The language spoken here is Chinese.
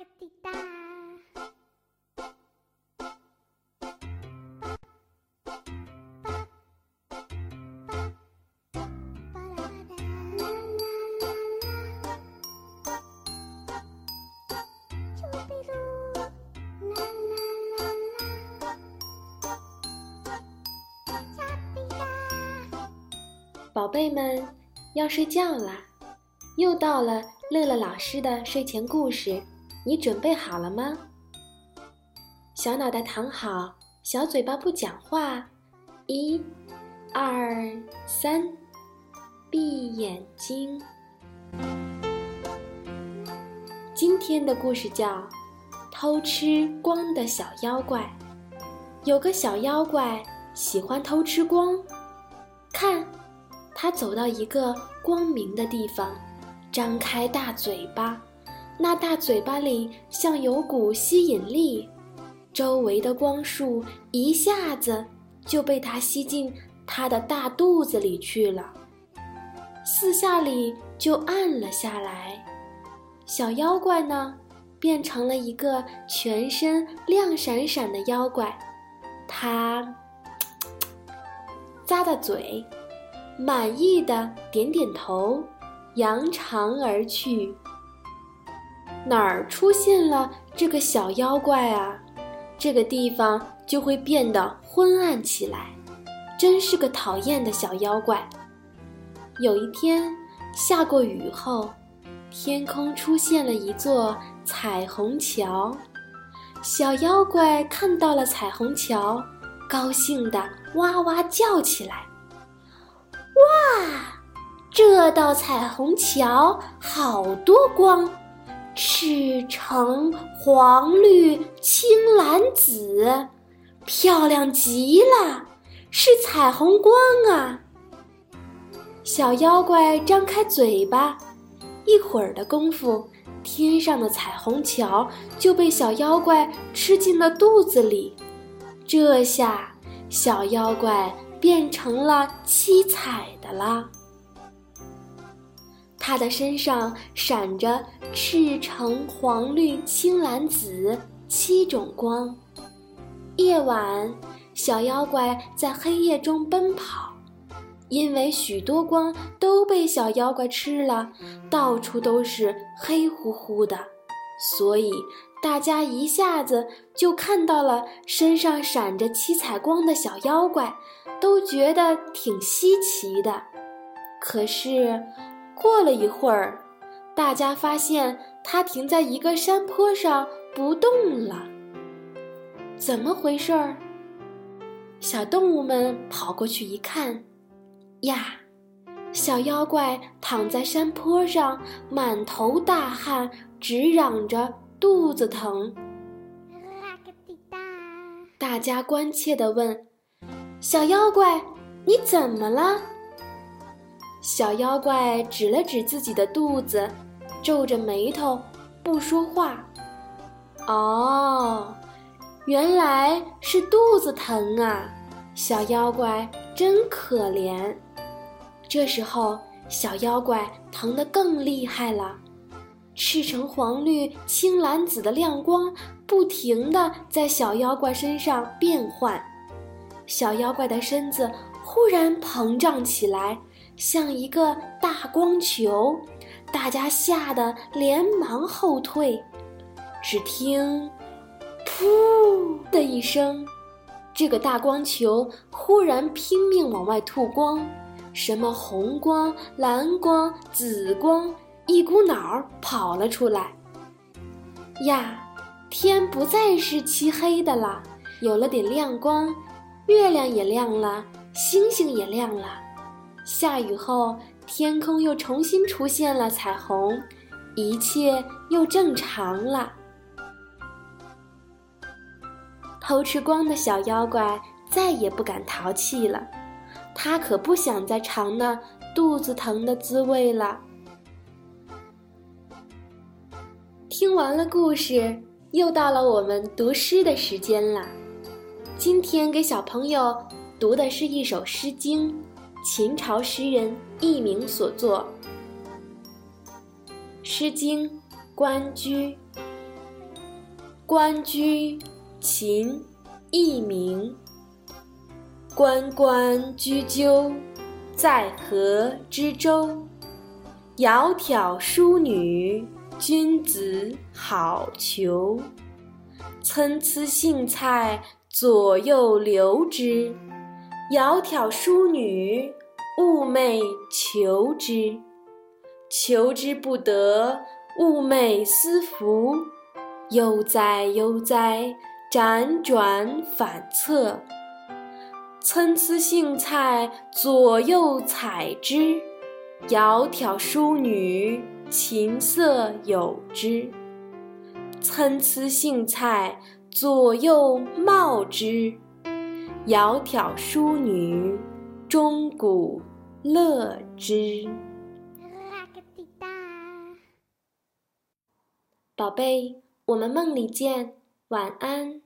个滴答。宝贝们，要睡觉啦！又到了乐乐老师的睡前故事，你准备好了吗？小脑袋躺好，小嘴巴不讲话，一、二、三，闭眼睛。今天的故事叫《偷吃光的小妖怪》。有个小妖怪喜欢偷吃光，看。他走到一个光明的地方，张开大嘴巴，那大嘴巴里像有股吸引力，周围的光束一下子就被它吸进它的大肚子里去了，四下里就暗了下来。小妖怪呢，变成了一个全身亮闪闪的妖怪，他咂咂嘴。满意的点点头，扬长而去。哪儿出现了这个小妖怪啊？这个地方就会变得昏暗起来，真是个讨厌的小妖怪。有一天下过雨后，天空出现了一座彩虹桥，小妖怪看到了彩虹桥，高兴地哇哇叫起来。哇，这道彩虹桥好多光，赤橙黄绿青蓝紫，漂亮极了，是彩虹光啊！小妖怪张开嘴巴，一会儿的功夫，天上的彩虹桥就被小妖怪吃进了肚子里。这下，小妖怪。变成了七彩的啦。它的身上闪着赤橙黄绿青蓝紫七种光。夜晚，小妖怪在黑夜中奔跑，因为许多光都被小妖怪吃了，到处都是黑乎乎的，所以大家一下子就看到了身上闪着七彩光的小妖怪。都觉得挺稀奇的，可是过了一会儿，大家发现它停在一个山坡上不动了。怎么回事儿？小动物们跑过去一看，呀，小妖怪躺在山坡上，满头大汗，直嚷着肚子疼。大家关切地问。小妖怪，你怎么了？小妖怪指了指自己的肚子，皱着眉头不说话。哦，原来是肚子疼啊！小妖怪真可怜。这时候，小妖怪疼得更厉害了，赤橙黄绿青蓝紫的亮光不停地在小妖怪身上变换。小妖怪的身子忽然膨胀起来，像一个大光球，大家吓得连忙后退。只听“噗”的一声，这个大光球忽然拼命往外吐光，什么红光、蓝光、紫光，一股脑儿跑了出来。呀，天不再是漆黑的了，有了点亮光。月亮也亮了，星星也亮了。下雨后，天空又重新出现了彩虹，一切又正常了。偷吃光的小妖怪再也不敢淘气了，他可不想再尝那肚子疼的滋味了。听完了故事，又到了我们读诗的时间了。今天给小朋友读的是一首《诗经》，秦朝诗人佚名所作。《诗经·关雎》：关雎，秦·佚名。关关雎鸠，在河之洲。窈窕淑女，君子好逑。参差荇菜，左右流之。窈窕淑女，寤寐求之。求之不得，寤寐思服。悠哉悠哉，辗转反侧。参差荇菜，左右采之。窈窕淑女，琴瑟友之。参差荇菜，左右芼之。窈窕淑女，钟鼓乐之。宝贝，我们梦里见，晚安。